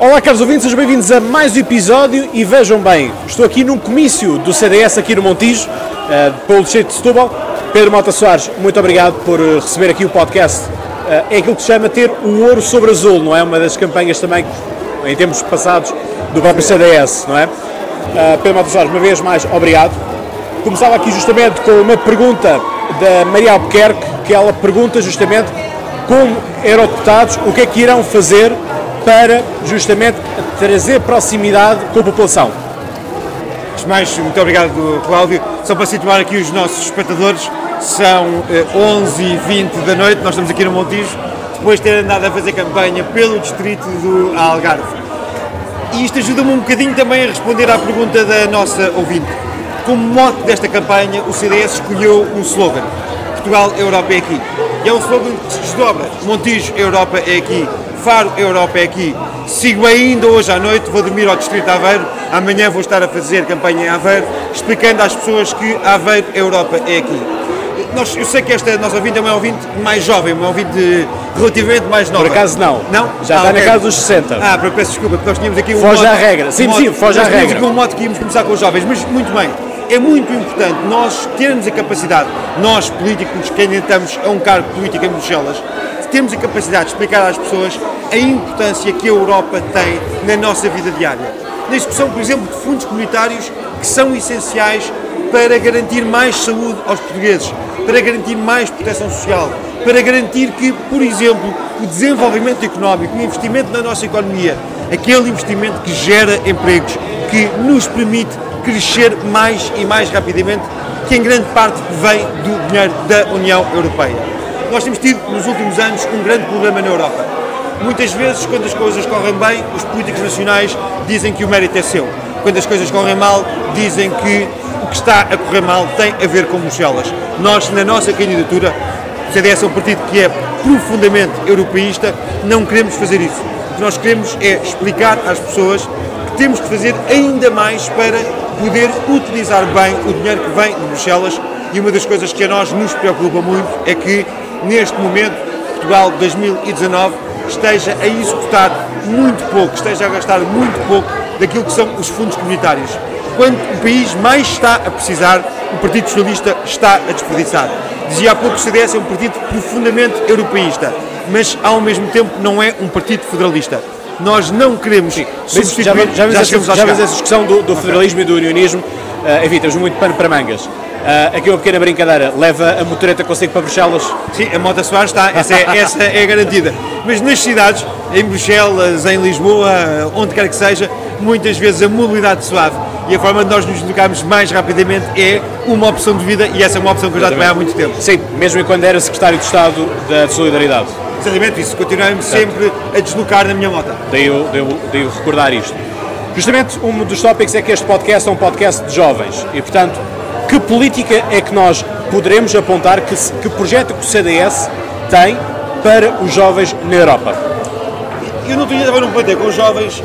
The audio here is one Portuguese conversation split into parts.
Olá, caros ouvintes, sejam bem-vindos a mais um episódio e vejam bem, estou aqui num comício do CDS aqui no Montijo, uh, pelo distrito de Setúbal. Pedro Mota Soares, muito obrigado por eh, receber aqui o podcast. Uh, é aquilo que se chama ter o ouro sobre azul, não é? Uma das campanhas também, em tempos passados, do próprio CDS, não é? Uh, Pedro Mota Soares, uma vez mais, obrigado. Começava aqui justamente com uma pergunta da Maria Albuquerque, que ela pergunta justamente como eurodeputados, o que é que irão fazer para justamente trazer proximidade com a população. Mais, muito obrigado, Cláudio. Só para situar aqui os nossos espectadores, são 11h20 da noite, nós estamos aqui no Montijo, depois de ter andado a fazer campanha pelo distrito do Algarve. E isto ajuda-me um bocadinho também a responder à pergunta da nossa ouvinte. Como mote desta campanha, o CDS escolheu um slogan: Portugal, Europa é aqui. E é um slogan que se desdobra: Montijo, Europa é aqui. Faro Europa é aqui. Sigo ainda hoje à noite, vou dormir ao Distrito de Aveiro, amanhã vou estar a fazer campanha em Aveiro, explicando às pessoas que Aveiro Europa é aqui. Nós, eu sei que esta nossa ouvinte é uma ouvinte mais jovem, uma ouvinte relativamente mais nova. Por acaso não. Não? Já ah, está okay. na casa dos 60. Ah, peço desculpa, porque nós tínhamos aqui um Foge modo, à regra. Sim, um modo, sim, foge à regra. Tínhamos aqui um modo que íamos começar com os jovens, mas muito bem. É muito importante nós termos a capacidade, nós políticos que ainda estamos a um cargo político em Bruxelas, temos a capacidade de explicar às pessoas a importância que a Europa tem na nossa vida diária. Na execução, por exemplo, de fundos comunitários que são essenciais para garantir mais saúde aos portugueses, para garantir mais proteção social, para garantir que, por exemplo, o desenvolvimento económico, o investimento na nossa economia, aquele investimento que gera empregos, que nos permite crescer mais e mais rapidamente, que em grande parte vem do dinheiro da União Europeia. Nós temos tido nos últimos anos um grande problema na Europa. Muitas vezes, quando as coisas correm bem, os políticos nacionais dizem que o mérito é seu. Quando as coisas correm mal, dizem que o que está a correr mal tem a ver com Bruxelas. Nós, na nossa candidatura, o CDS é um partido que é profundamente europeísta, não queremos fazer isso. O que nós queremos é explicar às pessoas que temos que fazer ainda mais para poder utilizar bem o dinheiro que vem de Bruxelas e uma das coisas que a nós nos preocupa muito é que neste momento, Portugal 2019 esteja a executar muito pouco, esteja a gastar muito pouco daquilo que são os fundos comunitários. Quando o país mais está a precisar, o Partido Socialista está a desperdiçar. Dizia há pouco que o CDS é um partido profundamente europeísta, mas ao mesmo tempo não é um partido federalista. Nós não queremos Sim, substituir... Já, já, já, já, já essa discussão do, federalismo e do unionismo, uh, enfim, muito pano para mangas. Uh, aqui uma pequena brincadeira, leva a motoreta consigo para Bruxelas? Sim, a Mota Soares está, essa é, essa é garantida. Mas nas cidades, em Bruxelas, em Lisboa, onde quer que seja, muitas vezes a mobilidade suave e a forma de nós nos deslocarmos mais rapidamente é uma opção de vida e essa é uma opção que eu já tomei há muito tempo. Sim, mesmo quando era Secretário de Estado da Solidariedade. Exatamente isso, continuamos sempre a deslocar na minha moto. Eu, daí eu recordar isto. Justamente um dos tópicos é que este podcast é um podcast de jovens e, portanto, que política é que nós poderemos apontar, que, que projeto que o CDS tem para os jovens na Europa? Eu não tinha estava num plantel com os jovens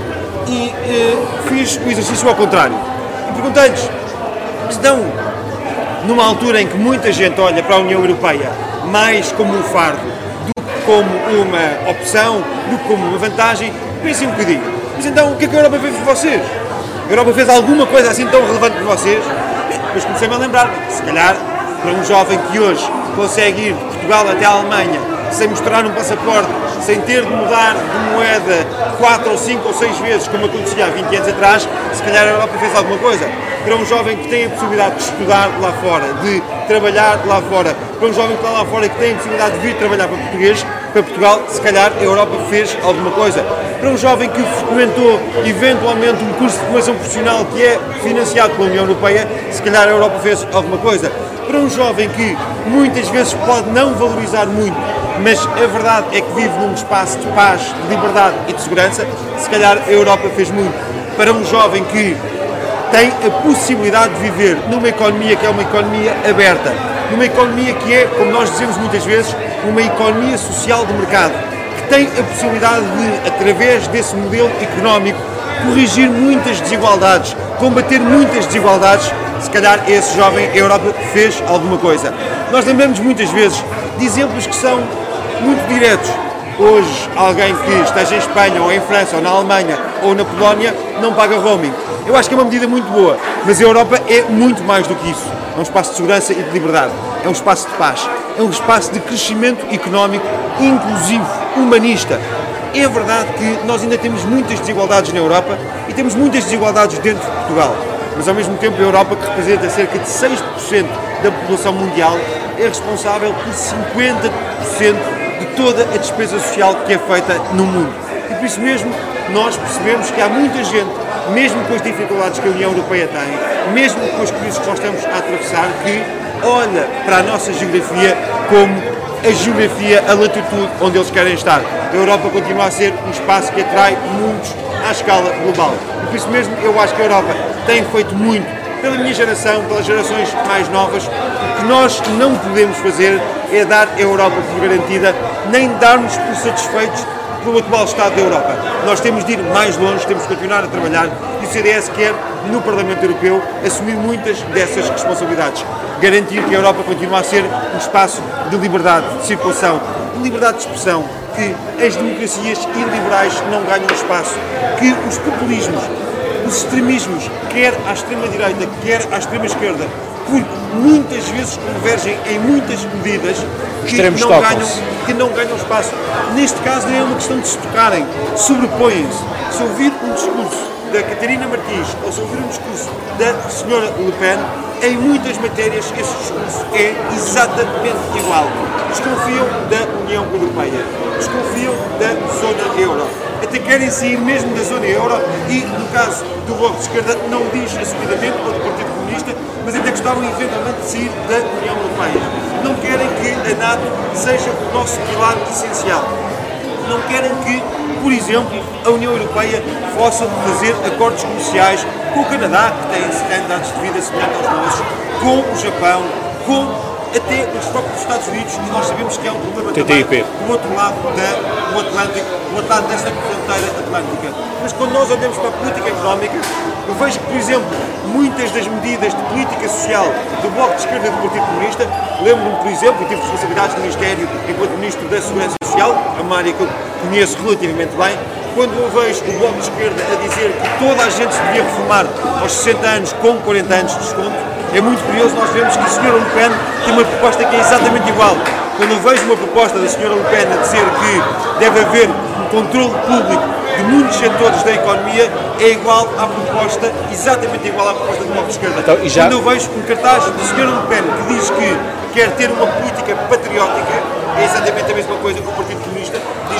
e eh, fiz o exercício ao contrário. E perguntei-lhes, estão numa altura em que muita gente olha para a União Europeia mais como um fardo do que como uma opção, do que como uma vantagem, pensem um bocadinho. Mas então, o que é que a Europa fez por vocês? A Europa fez alguma coisa assim tão relevante por vocês? Depois comecei-me a lembrar, se calhar para um jovem que hoje consegue ir de Portugal até a Alemanha sem mostrar um passaporte, sem ter de mudar de moeda 4 ou 5 ou 6 vezes, como acontecia há 20 anos atrás, se calhar a Europa fez alguma coisa. Para um jovem que tem a possibilidade de estudar lá fora, de trabalhar lá fora, para um jovem que está lá fora que tem a possibilidade de vir trabalhar para português, para Portugal, se calhar a Europa fez alguma coisa. Para um jovem que frequentou eventualmente um curso de formação profissional que é financiado pela União Europeia, se calhar a Europa fez alguma coisa. Para um jovem que muitas vezes pode não valorizar muito, mas a verdade é que vive num espaço de paz, de liberdade e de segurança, se calhar a Europa fez muito. Para um jovem que tem a possibilidade de viver numa economia que é uma economia aberta, numa economia que é, como nós dizemos muitas vezes, uma economia social de mercado, que tem a possibilidade de, através desse modelo económico, corrigir muitas desigualdades, combater muitas desigualdades, se calhar esse jovem a Europa fez alguma coisa. Nós lembramos muitas vezes de exemplos que são muito diretos. Hoje alguém que esteja em Espanha ou em França ou na Alemanha ou na Polónia não paga roaming. Eu acho que é uma medida muito boa, mas a Europa é muito mais do que isso. É um espaço de segurança e de liberdade, é um espaço de paz, é um espaço de crescimento económico inclusivo, humanista. É verdade que nós ainda temos muitas desigualdades na Europa e temos muitas desigualdades dentro de Portugal, mas ao mesmo tempo a Europa, que representa cerca de 6% da população mundial, é responsável por 50% de toda a despesa social que é feita no mundo. E por isso mesmo nós percebemos que há muita gente, mesmo com as dificuldades que a União Europeia tem, mesmo com as crises que nós estamos a atravessar, que olha para a nossa geografia como a geografia, a latitude onde eles querem estar. A Europa continua a ser um espaço que atrai muitos à escala global. E por isso mesmo eu acho que a Europa tem feito muito pela minha geração, pelas gerações mais novas. Que nós não podemos fazer é dar a Europa por garantida, nem darmos por satisfeitos pelo atual estado da Europa. Nós temos de ir mais longe, temos de continuar a trabalhar e o CDS quer, no Parlamento Europeu, assumir muitas dessas responsabilidades. Garantir que a Europa continue a ser um espaço de liberdade de circulação, de liberdade de expressão, que as democracias iliberais não ganham espaço, que os populismos, os extremismos, quer à extrema-direita, quer à extrema-esquerda, muitas vezes convergem em muitas medidas que não, ganham, que não ganham espaço. Neste caso não é uma questão de se tocarem, sobrepõem-se. Se ouvir um discurso da Catarina Martins ou se ouvir um discurso da senhora Le Pen, em muitas matérias esse discurso é exatamente igual. Desconfiam da União Europeia, desconfiam da zona euro. Até querem sair mesmo da zona euro e, no caso do Bloco de Esquerda, não diz assumidamente, ou do Partido Comunista, mas até gostavam eventualmente de sair da União Europeia. Não querem que a NATO seja o nosso pilar essencial. Não querem que, por exemplo, a União Europeia possa fazer acordos comerciais com o Canadá, que tem standards de vida semelhantes aos nossos, com o Japão, com até os próprios Estados Unidos, e nós sabemos que é um problema TTIP. também do outro lado da, do Atlântico, do outro lado desta fronteira atlântica. Mas quando nós olhamos para a política económica, eu vejo que, por exemplo, muitas das medidas de política social do Bloco de Esquerda e do Partido Comunista, lembro-me, por exemplo, eu tive responsabilidades no Ministério enquanto Ministro da Segurança Social, é uma área que eu conheço relativamente bem, quando eu vejo o Bloco de Esquerda a dizer que toda a gente se devia reformar aos 60 anos com 40 anos de desconto, é muito curioso nós vemos que a senhora Le Pen tem uma proposta que é exatamente igual. Quando eu vejo uma proposta da senhora Le Pen a dizer que deve haver um controle público de muitos setores da economia, é igual à proposta, exatamente igual à proposta do Bloco de Esquerda. Então, já... Quando eu vejo um cartaz da senhora Le Pen que diz que quer ter uma política patriótica, é exatamente a mesma coisa que o Partido Comunista.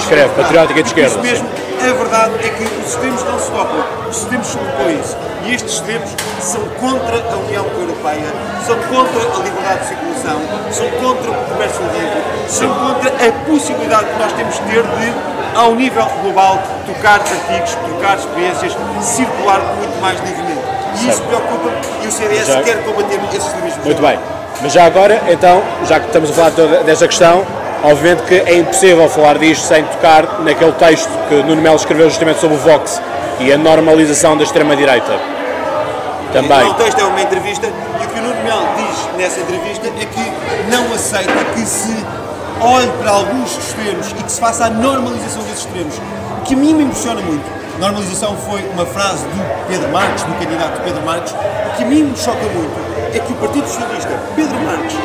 Escreve, patriótica de esquerda. Isso mesmo, a verdade é que os extremos não se topam, os extremos sobrepõem-se. E estes extremos são contra a União Europeia, são contra a liberdade de circulação, são contra o comércio livre, são contra a possibilidade que nós temos de ter de, ao nível global, tocar artigos, trocar experiências, circular muito mais livremente. E isso preocupa e o CDS Já- quer combater esse extremismo. Muito bem. Mas já agora, então, já que estamos a falar toda desta questão, obviamente que é impossível falar disto sem tocar naquele texto que Nuno Melo escreveu justamente sobre o Vox e a normalização da extrema-direita. Também. O texto é uma entrevista e o que o Nuno Melo diz nessa entrevista é que não aceita que se olhe para alguns extremos e que se faça a normalização desses extremos, que a mim me impressiona muito. Normalização foi uma frase do Pedro Marques, do candidato Pedro Marques, o que a mim me choca muito é que o Partido Socialista, Pedro Marques,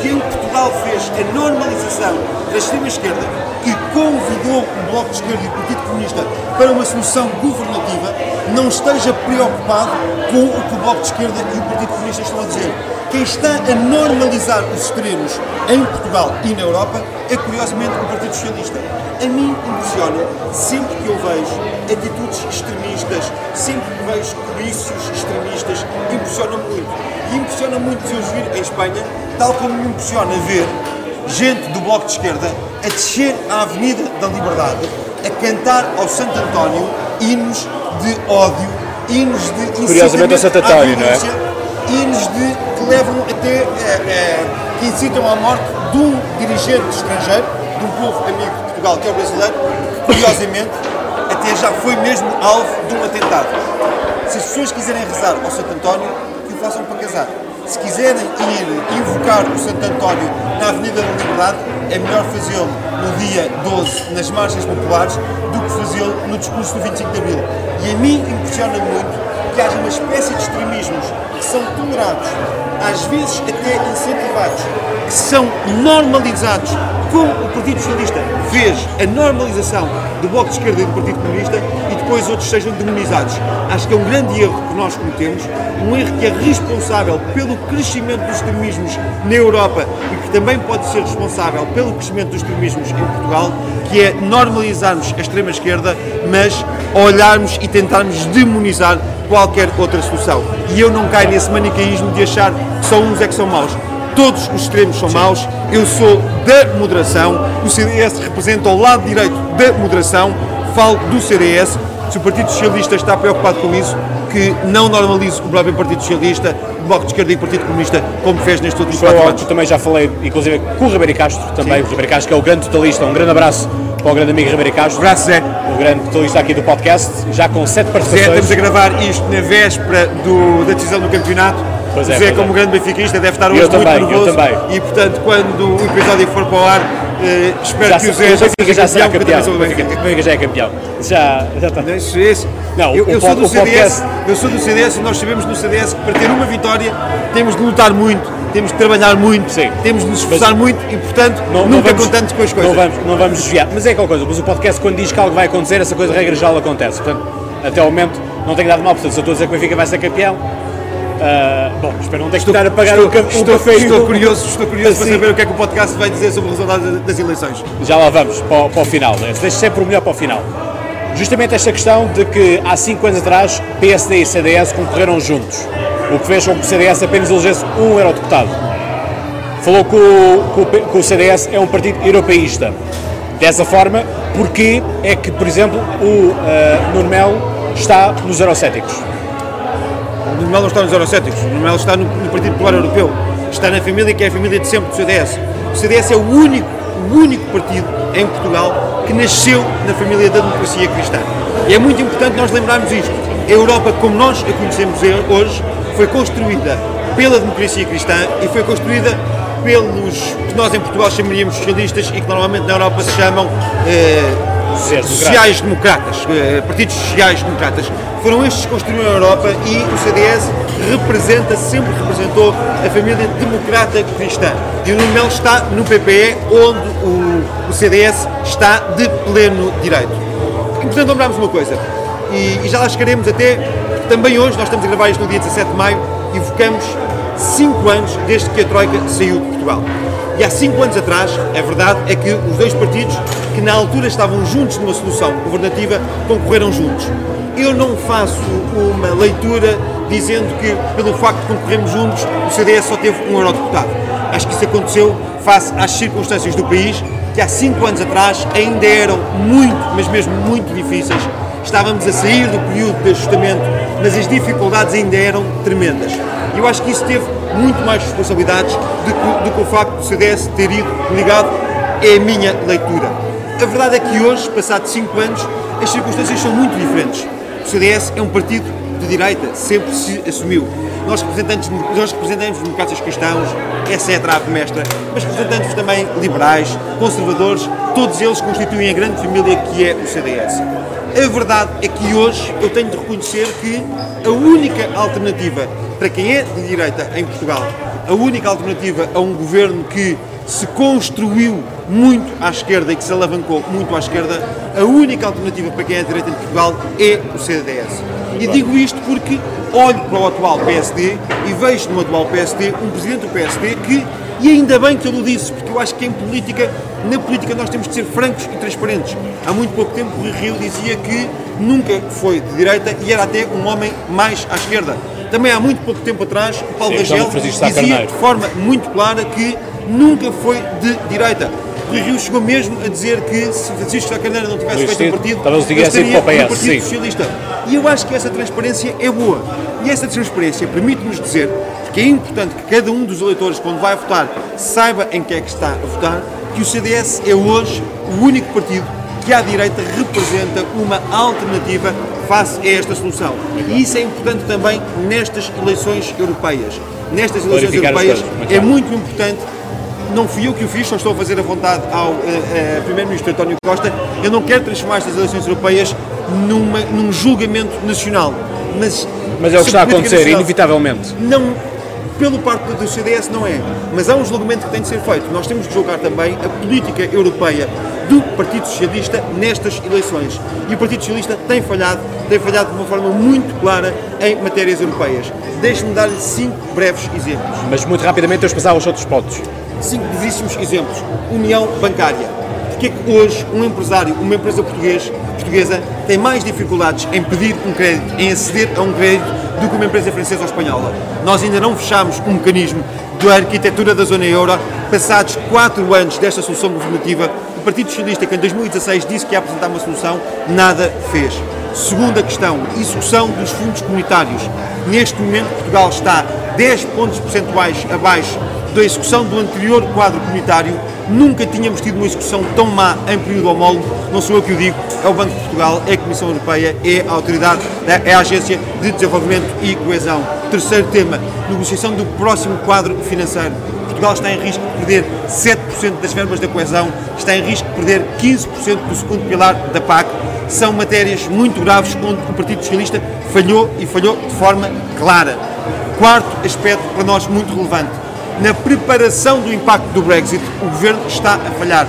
que em Portugal fez a normalização da extrema-esquerda e convidou o Bloco de Esquerda e o Partido Comunista para uma solução governativa, não esteja preocupado com o que o Bloco de Esquerda e o Partido Comunista estão a dizer. Quem está a normalizar os extremos em Portugal e na Europa é, curiosamente, o Partido Socialista. A mim impressiona, sempre que eu vejo atitudes extremistas, sempre que vejo comícios extremistas, impressiona muito. E impressiona muito se eu vir em Espanha, tal como me impressiona ver gente do Bloco de Esquerda a descer à Avenida da Liberdade, a cantar ao Santo António hinos de ódio, hinos de Curiosamente ao Santo António, não é? violência, hinos de, que levam até, eh, eh, que incitam à morte de um dirigente estrangeiro, de um povo amigo de Portugal, que é o brasileiro, que, curiosamente, até já foi mesmo alvo de um atentado. Se as pessoas quiserem rezar ao Santo António, para casar. Se quiserem ir invocar o Santo António na Avenida da Liberdade, é melhor fazê-lo no dia 12, nas marchas populares, do que fazê-lo no discurso do 25 de Abril. E a mim impressiona muito que haja uma espécie de extremismos que são tolerados, às vezes até incentivados, que são normalizados, como o Partido Socialista fez a normalização do Bloco de Esquerda e do Partido Comunista e depois outros sejam demonizados. Acho que é um grande erro que nós cometemos, um erro que é responsável pelo crescimento dos extremismos na Europa e que também pode ser responsável pelo crescimento dos extremismos em Portugal, que é normalizarmos a extrema-esquerda, mas olharmos e tentarmos demonizar qualquer outra solução. E eu não caio nesse manicaísmo de achar que só uns é que são maus. Todos os extremos são maus, eu sou da moderação, o CDS representa o lado direito da moderação, falo do CDS, se o Partido Socialista está preocupado com isso, que não normalize o próprio Partido Socialista, o Bloco de Esquerda e o Partido Comunista, como fez nestes últimos quatro anos. Também já falei, inclusive, com o Ribeiro Castro, também, Sim. o Ribeiro Castro, que é o grande totalista, um grande abraço para o grande amigo Ribeiro Castro. Abraço, Zé. O grande totalista aqui do podcast, já com sete participações. Zé, estamos a gravar isto na véspera do, da decisão do campeonato Pois é, Zé, como é. grande benfiquista, deve estar hoje eu muito também, nervoso. Eu também. E, portanto, quando o episódio for para o ar, eh, espero já que o Zé já seja já será campeão. O Benfica já é campeão. Já, já está. Esse, esse. Não, eu, eu sou do CDS, eu sou do CDS e nós sabemos no CDS que para ter uma vitória temos de lutar muito, temos de trabalhar muito, Sim. temos de nos esforçar mas, muito e, portanto, não, nunca não vamos, contamos com as coisas. Não vamos, não vamos desviar. Mas é aquela coisa, mas o podcast, quando diz que algo vai acontecer, essa coisa regra já acontece. Portanto, até ao momento não tenho dado mal. Portanto, se eu estou a dizer que o Benfica vai ser campeão, Uh, bom, espero não ter que estar a pagar estou, o, ca estou, café. Estou curioso, estou curioso assim. para saber o que é que o podcast vai dizer sobre o resultado das eleições. Já lá vamos, para, para o final. Deixe sempre o melhor para o final. Justamente esta questão de que há 5 anos atrás PSD e CDS concorreram juntos, o que fez com que o CDS apenas elegesse um eurodeputado. Falou que o, que o CDS é um partido europeísta. Dessa forma, porque é que, por exemplo, o uh, Nuno Melo está nos eurocéticos? O Nuno Melo não está nos eurocéticos, o Nuno Melo está no, no, Partido Popular Europeu, está na família que é a família de sempre do CDS. O CDS é o único, o único partido em Portugal que nasceu na família da democracia cristã. E é muito importante nós lembrarmos isto. A Europa, como nós a conhecemos hoje, foi construída pela democracia cristã e foi construída pelos que nós em Portugal chamaríamos socialistas e que normalmente na Europa se chamam eh, sociais-democratas, eh, partidos sociais-democratas. Foram estes que construíram a Europa e o CDS representa, sempre representou a família democrata cristã. E o Nuno Melo está no PPE, onde o, o CDS está de pleno direito. E, portanto, lembramos uma coisa, e, e já lá chegaremos até, também hoje, nós estamos a gravar isto no dia 17 de maio, evocamos cinco anos desde que a Troika saiu de Portugal. E há cinco anos atrás, a verdade é que os dois partidos que na altura estavam juntos numa solução governativa concorreram juntos. Eu não faço uma leitura dizendo que, pelo facto de concorrermos juntos, o CDS só teve um eurodeputado. Acho que isso aconteceu face às circunstâncias do país, que há cinco anos atrás ainda eram muito, mas mesmo muito difíceis. Estávamos a sair do período de ajustamento, mas as dificuldades ainda eram tremendas. E eu acho que isso teve muito mais responsabilidades do que, do que o facto do CDS ter ido ligado, é a minha leitura. A verdade é que hoje, passados 5 anos, as circunstâncias são muito diferentes. O CDS é um partido de direita, sempre se assumiu. Nós representamos, nós representamos democratas cristãos, é a mestra, mas representamos também liberais, conservadores, todos eles constituem a grande família que é o CDS. A verdade é que hoje eu tenho de reconhecer que a única alternativa para quem é de direita em Portugal, a única alternativa a um governo que se construiu muito à esquerda e que se alavancou muito à esquerda, a única alternativa para quem é direita em Portugal é o CDS. E digo isto porque olho para o atual PSD e vejo no atual PSD um presidente do PSD que, e ainda bem que ele o disse, porque eu acho que em política, na política nós temos de ser francos e transparentes. Há muito pouco tempo o Rio dizia que nunca foi de direita e era até um homem mais à esquerda. Também há muito pouco tempo atrás, o Paulo Sim, Rangel dizia de forma muito clara que nunca foi de direita. Rui Rio chegou mesmo a dizer que se Francisco Sá Carneiro não tivesse feito um partido, ele estaria no Partido sim. Socialista. E eu acho que essa transparência é boa. E essa transparência permite-nos dizer que é importante que cada um dos eleitores, quando vai votar, saiba em que é que está a votar, que o CDS é hoje o único partido que à direita representa uma alternativa face a esta solução. E isso é importante também nestas eleições europeias. nestas eleições europeias é muito importante não fui eu que o fiz, só estou a fazer a vontade ao uh, uh, Primeiro-Ministro António Costa. Eu não quero transformar estas eleições europeias numa, num julgamento nacional. Mas, mas é o que está a acontecer, nacional, inevitavelmente. Não, pelo parte do CDS não é, mas há um julgamento que tem de ser feito. Nós temos de julgar também a política europeia do Partido Socialista nestas eleições. E o Partido Socialista tem falhado, tem falhado de uma forma muito clara em matérias europeias. Deixe-me dar-lhe cinco breves exemplos. Mas muito rapidamente eu passar aos outros pontos cinco brevíssimos exemplos. União bancária. Porquê é que hoje um empresário, uma empresa portuguesa, tem mais dificuldades em pedir um crédito, em aceder a um crédito, do que uma empresa francesa ou espanhola? Nós ainda não fechamos um mecanismo da arquitetura da zona euro, passados quatro anos desta solução governativa, Partido Socialista, que em 2016 disse que ia apresentar uma solução, nada fez. Segunda questão, execução dos fundos comunitários. Neste momento, Portugal está 10 pontos percentuais abaixo da execução do anterior quadro comunitário, nunca tínhamos tido uma execução tão má em período homólogo, não sou eu que o digo, é o Banco de Portugal, é a Comissão Europeia, é a Autoridade, é a Agência de Desenvolvimento e Coesão. Terceiro tema, negociação do próximo quadro financeiro. Portugal está em risco de perder 7% das verbas da coesão, está em risco de perder 15% do segundo pilar da PAC. São matérias muito graves onde o Partido Socialista falhou e falhou de forma clara. Quarto aspecto para nós muito relevante, na preparação do impacto do Brexit, o governo está a falhar.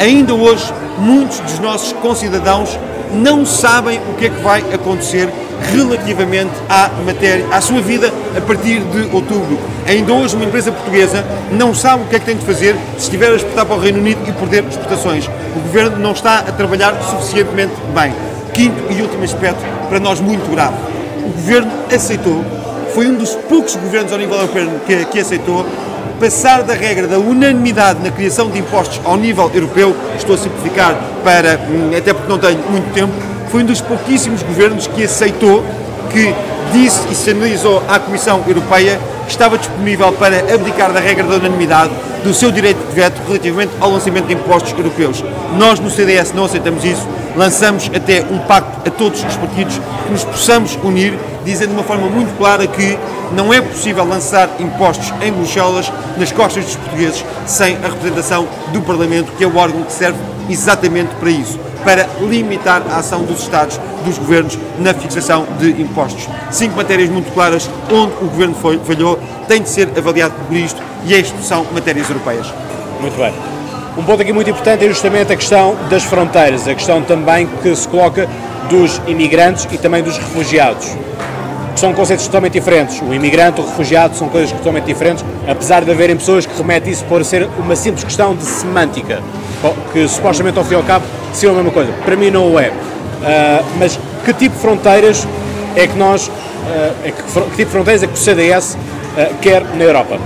Ainda hoje, muitos dos nossos concidadãos não sabem o que é que vai acontecer relativamente à matéria, à sua vida a partir de outubro. Ainda hoje uma empresa portuguesa não sabe o que é que tem de fazer se estiver a exportar para o Reino Unido e perder exportações. O governo não está a trabalhar suficientemente bem. Quinto e último aspecto, para nós muito grave. O governo aceitou, foi um dos poucos governos ao nível europeu que, que aceitou passar da regra da unanimidade na criação de impostos ao nível europeu, estou a simplificar para, hum, até porque não tenho muito tempo, foi um dos pouquíssimos governos que aceitou, que disse e sinalizou à Comissão Europeia que estava disponível para abdicar da regra da unanimidade do seu direito de veto relativamente ao lançamento de impostos europeus. Nós no CDS não aceitamos isso, lançamos até um pacto a todos os partidos que nos possamos unir, dizendo de uma forma muito clara que não é possível lançar impostos em Bruxelas nas costas dos portugueses sem a representação do Parlamento, que é o órgão que serve exatamente para isso para limitar a ação dos Estados, dos governos, na fixação de impostos. Cinco matérias muito claras onde o governo foi, falhou, tem de ser avaliado por isto e isto são matérias europeias. Muito bem. Um ponto aqui muito importante é justamente a questão das fronteiras, a questão também que se coloca dos imigrantes e também dos refugiados são conceitos totalmente diferentes. O imigrante, o refugiado são coisas totalmente diferentes, apesar de haverem pessoas que remetem isso por ser uma simples questão de semântica, que supostamente ao fim e ao cabo seria a mesma coisa. Para mim não o é. Uh, mas que tipo de fronteiras é que nós, uh, é que, que, tipo de fronteiras é que o CDS uh, ah, quer na Europa?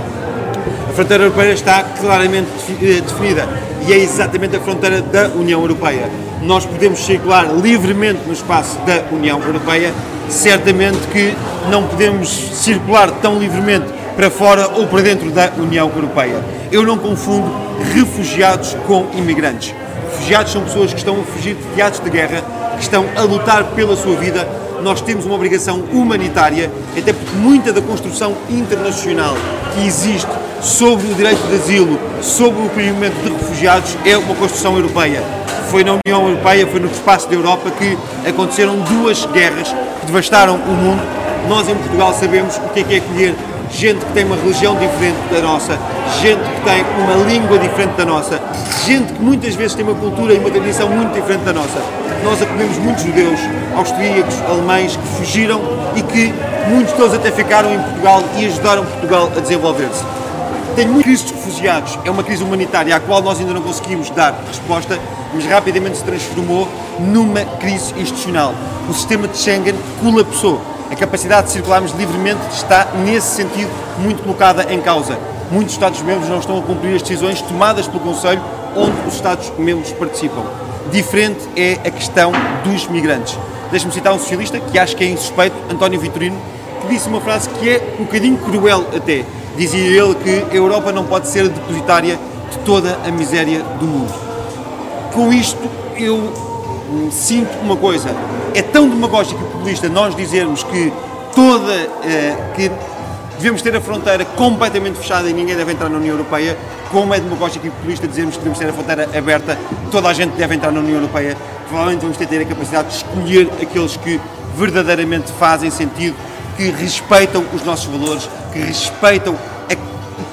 A fronteira europeia está claramente eh, definida e é exatamente a fronteira da União Europeia. Nós podemos circular livremente no espaço da União Europeia certamente que não podemos circular tão livremente para fora ou para dentro da União Europeia. Eu não confundo refugiados com imigrantes. Refugiados são pessoas que estão a fugir de teatros de guerra, que estão a lutar pela sua vida. Nós temos uma obrigação humanitária, até porque muita da construção internacional que existe sobre o direito de asilo, sobre o acolhimento de refugiados, é uma construção europeia foi na União Europeia, foi no espaço da Europa que aconteceram duas guerras que devastaram o mundo. Nós em Portugal sabemos o que é que é acolher gente que tem uma religião diferente da nossa, gente que tem uma língua diferente da nossa, gente que muitas vezes tem uma cultura e uma tradição muito diferente da nossa. Nós acolhemos muitos judeus, austríacos, alemães que fugiram e que muitos deles até ficaram em Portugal e ajudaram Portugal a desenvolver-se. Tem muita crise de refugiados, é uma crise humanitária à qual nós ainda não conseguimos dar resposta mas rapidamente se transformou numa crise institucional. O sistema de Schengen colapsou. A capacidade de circularmos livremente está, nesse sentido, muito colocada em causa. Muitos Estados-membros não estão a cumprir as decisões tomadas pelo Conselho, onde os Estados-membros participam. Diferente é a questão dos migrantes. Deixe-me citar um socialista, que acho que é insuspeito, António Vitorino, que disse uma frase que é um bocadinho cruel até. Dizia ele que a Europa não pode ser depositária de toda a miséria do mundo com isto eu sinto uma coisa, é tão demagógico e populista nós dizermos que toda, uh, que Devemos ter a fronteira completamente fechada e ninguém deve entrar na União Europeia. Como é demagógico e populista dizermos que devemos ter a fronteira aberta, toda a gente deve entrar na União Europeia. Provavelmente vamos ter, ter a capacidade de escolher aqueles que verdadeiramente fazem sentido, que respeitam os nossos valores, que respeitam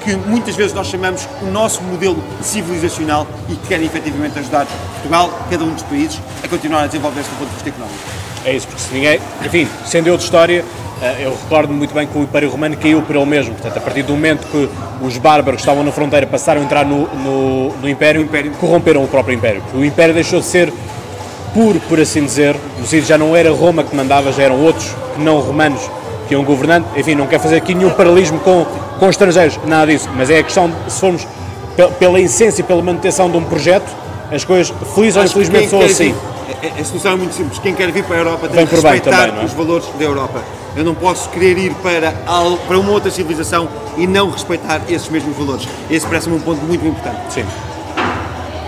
que muitas vezes nós chamamos o nosso modelo civilizacional e que querem efetivamente ajudar Portugal, cada um dos países, a continuar a desenvolver-se do ponto de vista económico. É isso, porque se ninguém, enfim, sendo outra história, eh, eu recordo muito bem que o Império Romano caiu por ele mesmo. Portanto, a partir do momento que os bárbaros que estavam na fronteira passaram a entrar no, no, no Império, Império, corromperam o próprio Império. O Império deixou de ser puro, por assim dizer, já não era Roma que mandava, já eram outros, não romanos, que iam governando. Enfim, não quer fazer aqui nenhum paralelismo com, com estrangeiros, nada disso. Mas é a questão, de, se formos pela essência e pela manutenção de um projeto, as coisas, feliz ou infelizmente, são assim. A, a solução é muito simples. Quem quer vir para a Europa tem que respeitar também, é? os valores da Europa. Eu não posso querer ir para, para uma outra civilização e não respeitar esses mesmos valores. Esse parece-me um ponto muito importante. Sim.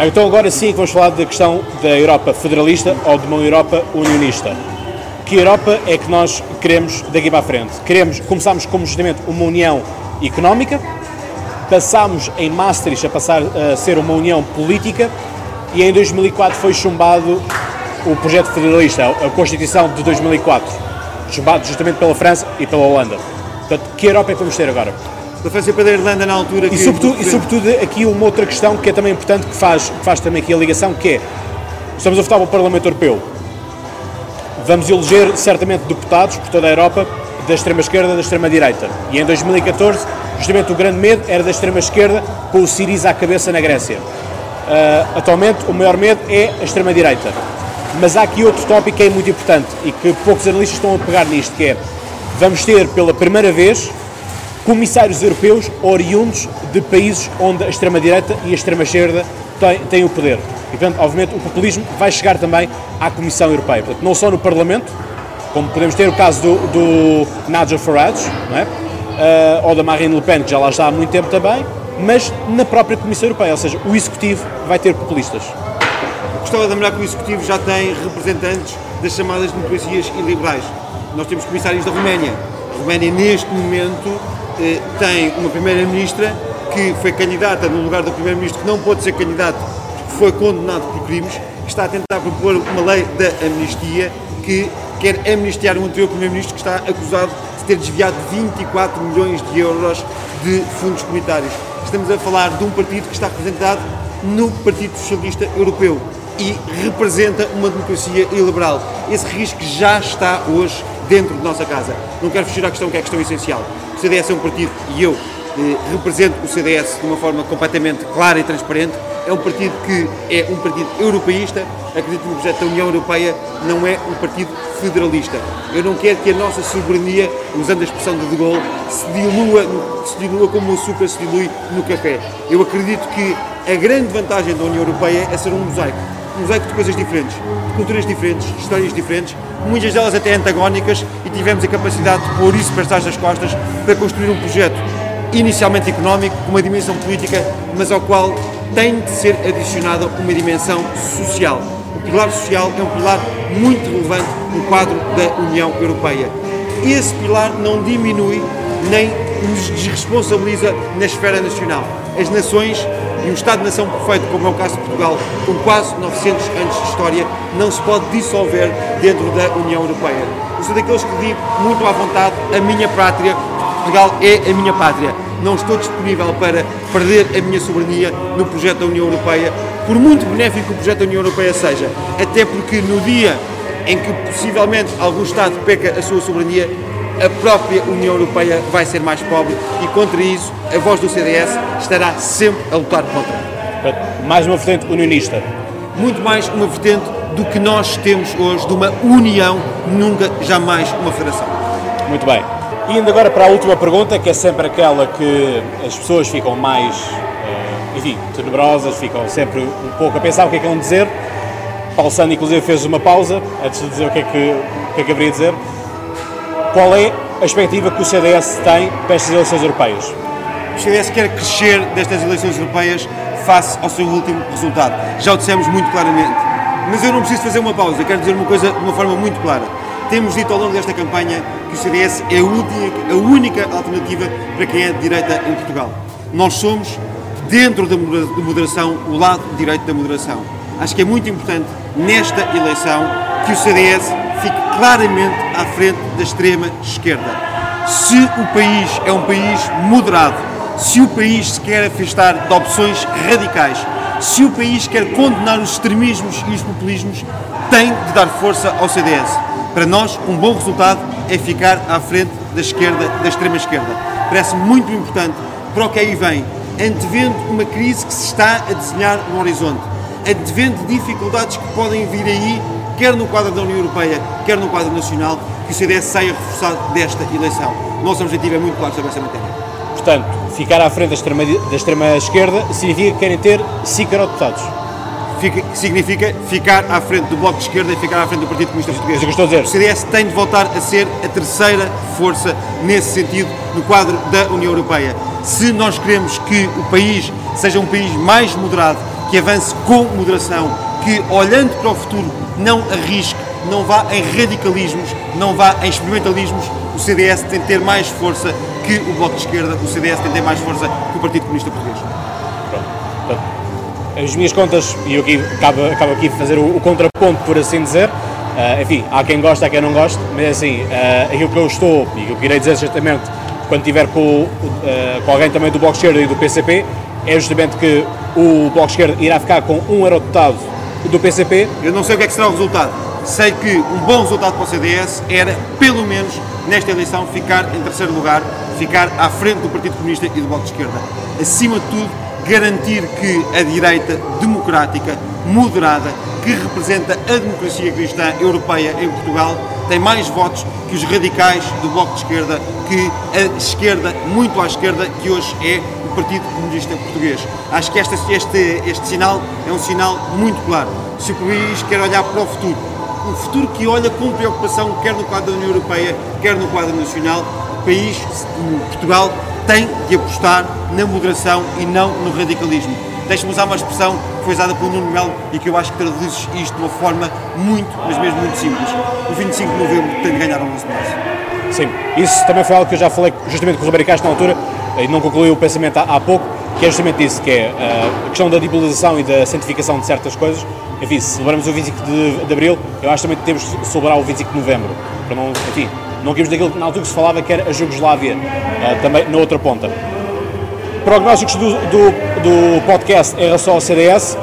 Então agora sim vamos falar da questão da Europa federalista ou de uma Europa unionista. Que Europa é que nós queremos daqui para a frente? Queremos, começámos como justamente uma união económica, passámos em Maastricht a passar a ser uma união política e em 2004 foi chumbado o projeto federalista, a Constituição de 2004 chumbado justamente pela França e pela Holanda. Portanto, que Europa é que vamos ter agora? Da França para a Irlanda na altura. E sobretudo, e sobretudo aqui uma outra questão que é também importante, que faz, que faz também aqui a ligação, que é, estamos a votar para o Parlamento Europeu, vamos eleger certamente deputados por toda a Europa da extrema-esquerda da extrema-direita. E em 2014, justamente o grande medo era da extrema-esquerda com o Siriza à cabeça na Grécia. Uh, atualmente, o maior medo é a extrema-direita. Mas há aqui outro tópico que é muito importante e que poucos analistas estão a pegar nisto, que é vamos ter pela primeira vez comissários europeus oriundos de países onde a extrema-direita e a extrema-esquerda têm, têm, o poder. E, portanto, obviamente, o populismo vai chegar também à Comissão Europeia. Portanto, não só no Parlamento, como podemos ter o caso do, do Nigel Farage, não é? Uh, ou da Marine Le Pen, que já lá está há muito tempo também, mas na própria Comissão Europeia, ou seja, o Executivo vai ter populistas. Gostava de lembrar que o Executivo já tem representantes das chamadas democracias iliberais. Nós temos comissários da Roménia. A Roménia, neste momento, eh, tem uma Primeira-Ministra que foi candidata no lugar do Primeiro-Ministro, que não pode ser candidato foi condenado por crimes, está a tentar propor uma lei da amnistia que quer amnistiar um anterior Primeiro-Ministro que está acusado de ter desviado 24 milhões de euros de fundos comunitários. Estamos a falar de um partido que está representado no Partido Socialista Europeu e representa uma democracia iliberal. Esse risco já está hoje dentro de nossa casa. Não quero fugir à questão que é a questão essencial. O CDS é um partido, e eu eh, represento o CDS de uma forma completamente clara e transparente, é um partido que é um partido europeísta, acredito no projeto da União Europeia, não é um partido federalista. Eu não quero que a nossa soberania, usando a expressão de De Gaulle, se dilua, se dilua como o açúcar se dilui no café. Eu acredito que a grande vantagem da União Europeia é ser um mosaico um mosaico de coisas diferentes, de culturas diferentes, de histórias diferentes, muitas delas até antagónicas, e tivemos a capacidade de pôr isso para trás das costas para construir um projeto inicialmente económico, com uma dimensão política, mas ao qual tem de ser adicionada uma dimensão social. O pilar social é um pilar muito relevante no quadro da União Europeia. Esse pilar não diminui nem nos desresponsabiliza na esfera nacional. As nações e um Estado-nação perfeito, como é o caso de Portugal, com quase 900 anos de história, não se pode dissolver dentro da União Europeia. Eu sou daqueles que digo muito à vontade: a minha pátria, Portugal é a minha pátria. Não estou disponível para perder a minha soberania no projeto da União Europeia, por muito benéfico que o projeto da União Europeia seja. Até porque no dia em que possivelmente algum Estado peca a sua soberania, a própria União Europeia vai ser mais pobre e contra isso a voz do CDS estará sempre a lutar contra. Mais uma vertente unionista. Muito mais uma vertente do que nós temos hoje de uma união, nunca, jamais uma federação. Muito bem. E indo agora para a última pergunta, que é sempre aquela que as pessoas ficam mais, eh, enfim, tenebrosas, ficam sempre um pouco a pensar o que é que vão dizer. Paulo Sando, inclusive, fez uma pausa antes de dizer o que é que, o que, é que haveria a dizer. Qual é a expectativa que o CDS tem para estas eleições europeias? O CDS quer crescer destas eleições europeias face ao seu último resultado. Já o dissemos muito claramente. Mas eu não preciso fazer uma pausa, quero dizer uma coisa de uma forma muito clara. Temos dito ao longo desta campanha que o CDS é a única, alternativa para quem é de direita em Portugal. Nós somos, dentro da moderação, o lado direito da moderação. Acho que é muito importante, nesta eleição, que o CDS fique claramente à frente da extrema esquerda. Se o país é um país moderado, se o país se quer afastar de opções radicais, se o país quer condenar os extremismos e os populismos, tem de dar força ao CDS. Para nós, um bom resultado é ficar à frente da esquerda, da extrema esquerda. Parece muito importante para o que aí vem, antevendo uma crise que se está a desenhar no horizonte, antevendo dificuldades que podem vir aí, quer no quadro da União Europeia, quer no quadro nacional, que o CDS saia reforçado desta eleição. O nosso objetivo é muito claro sobre essa matéria. Portanto, ficar à frente da extrema, da extrema esquerda significa que querem ter 5 eurodeputados. Fica, significa ficar à frente do Bloco de Esquerda e ficar à frente do Partido Comunista Português. Isso que estou a dizer. O CDS tem de voltar a ser a terceira força nesse sentido no quadro da União Europeia. Se nós queremos que o país seja um país mais moderado, que avance com moderação, que olhando para o futuro não arrisque, não vá em radicalismos, não vá em experimentalismos, o CDS tem de ter mais força que o Bloco de Esquerda, o CDS tem de ter mais força que o Partido Comunista Português. Pronto. As minhas contas, e eu aqui, acabo, acabo aqui de fazer o, o contraponto, por assim dizer, uh, enfim, há quem gosta, há quem não gosta, mas assim, uh, aquilo que eu estou, e que eu queria dizer justamente quando estiver com, uh, com alguém também do Bloco de Esquerda e do PCP, é justamente que o Bloco de Esquerda irá ficar com um eurodeputado do PCP. Eu não sei o que é que será o resultado. Sei que um bom resultado para o CDS era, pelo menos, nesta eleição, ficar em terceiro lugar, ficar à frente do Partido Comunista e do Bloco de Esquerda. Acima de tudo, garantir que a direita democrática, moderada, que representa a democracia cristã europeia em Portugal, tem mais votos que os radicais do Bloco de Esquerda, que a esquerda, muito à esquerda, que hoje é o Partido Comunista Português. Acho que este, este, este sinal é um sinal muito claro. Se o país quer olhar para o futuro, um futuro que olha com preocupação, quer no quadro da União Europeia, quer no quadro nacional, o país, Portugal, tem de apostar na moderação e não no radicalismo. Deixe-me usar uma expressão que foi usada pelo Nuno Melo e que eu acho que traduz isto de uma forma muito, mas mesmo muito simples. O 25 de novembro tem de ganhar ao 11 de. Sim, isso também foi algo que eu já falei justamente com o Roberto Castro na altura e não concluí o pensamento há, pouco, que é justamente isso, que é uh, a questão da dibilização e da santificação de certas coisas. Enfim, se celebramos o 25 de, de Abril, eu acho também que temos de celebrar o 25 de Novembro, para não, enfim, não queremos daquilo que na altura que se falava que era a Jugoslávia, uh, também na outra ponta. Prognósticos do, do, do podcast em relação ao CDS,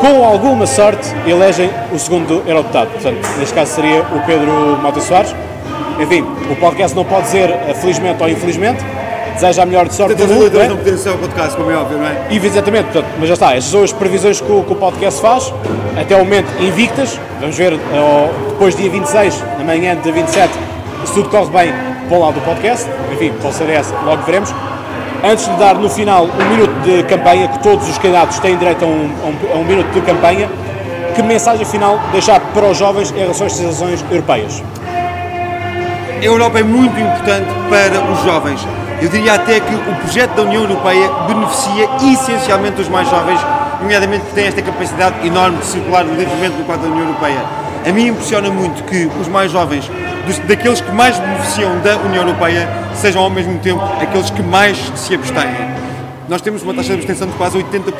com alguma sorte, elegem o segundo eurodeputado. Portanto, neste caso seria o Pedro Mota Soares. Enfim, o podcast não pode dizer eh, felizmente ou infelizmente, deseja a melhor de sorte do mundo. não poderem ser o podcast, como é óbvio, não é? E, exatamente, portanto, mas já está, estas são as previsões que o, que o podcast faz, até o momento invictas, vamos ver uh, depois dia 26, na manhã de 27, se tudo corre bem para o lado do podcast, enfim, o CDS logo veremos. Antes de dar no final um minuto de campanha, que todos os candidatos têm direito a um, a um, a um minuto de campanha, que mensagem final deixar para os jovens em relação às legislações europeias? A Europa é muito importante para os jovens. Eu diria até que o projeto da União Europeia beneficia essencialmente os mais jovens, nomeadamente porque têm esta capacidade enorme de circular livremente no quadro da União Europeia. A mim impressiona muito que os mais jovens, dos, daqueles que mais beneficiam da União Europeia, sejam ao mesmo tempo aqueles que mais se abstêm. Nós temos uma taxa de abstenção de quase 80%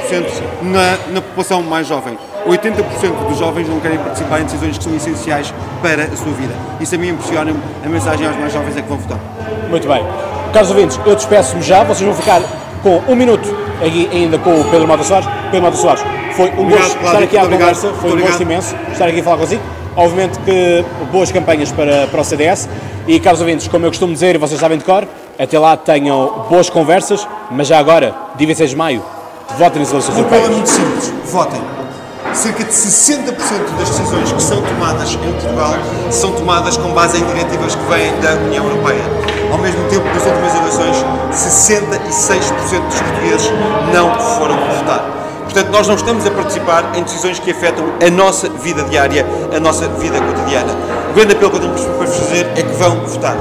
na, na população mais jovem. 80% dos jovens não querem participar em decisões que são essenciais para a sua vida. Isso a mim impressiona-me. A mensagem aos mais jovens é que vão votar. Muito bem. Caros ouvintes, eu despeço-me já. Vocês vão ficar com um minuto aqui ainda com o Pedro Mota Soares. Pedro Mota Soares, foi um gosto estar aqui à conversa, foi um gosto imenso estar aqui a falar consigo. Obviamente que boas campanhas para, para o CDS e, caros ouvintes, como eu costumo dizer e vocês sabem de cor, até lá tenham boas conversas, mas já agora, dia 26 de maio, votem nas eleições europeias. O é muito simples, votem. Cerca de 60% das decisões que são tomadas em Portugal são tomadas com base em diretivas que vêm da União Europeia. Ao mesmo tempo, nas últimas eleições, 66% dos portugueses não foram votar. Portanto, nós não estamos a participar em decisões que afetam a nossa vida diária, a nossa vida cotidiana. O grande apelo que eu tenho para fazer é que vão votar.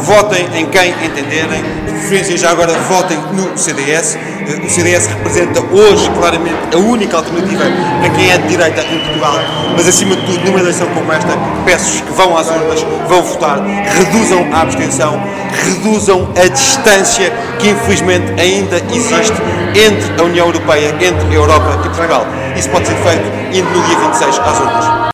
Votem em quem entenderem, de preferência já agora votem no CDS. Eh, o CDS representa hoje claramente a única alternativa para quem é de direita em Portugal, mas acima de tudo, numa eleição como esta, peço-vos que vão às urnas, vão votar, reduzam a abstenção, reduzam a distância que infelizmente ainda existe entre a União Europeia, entre a Europa e Portugal. Isso pode ser feito indo no dia 26 às urnas.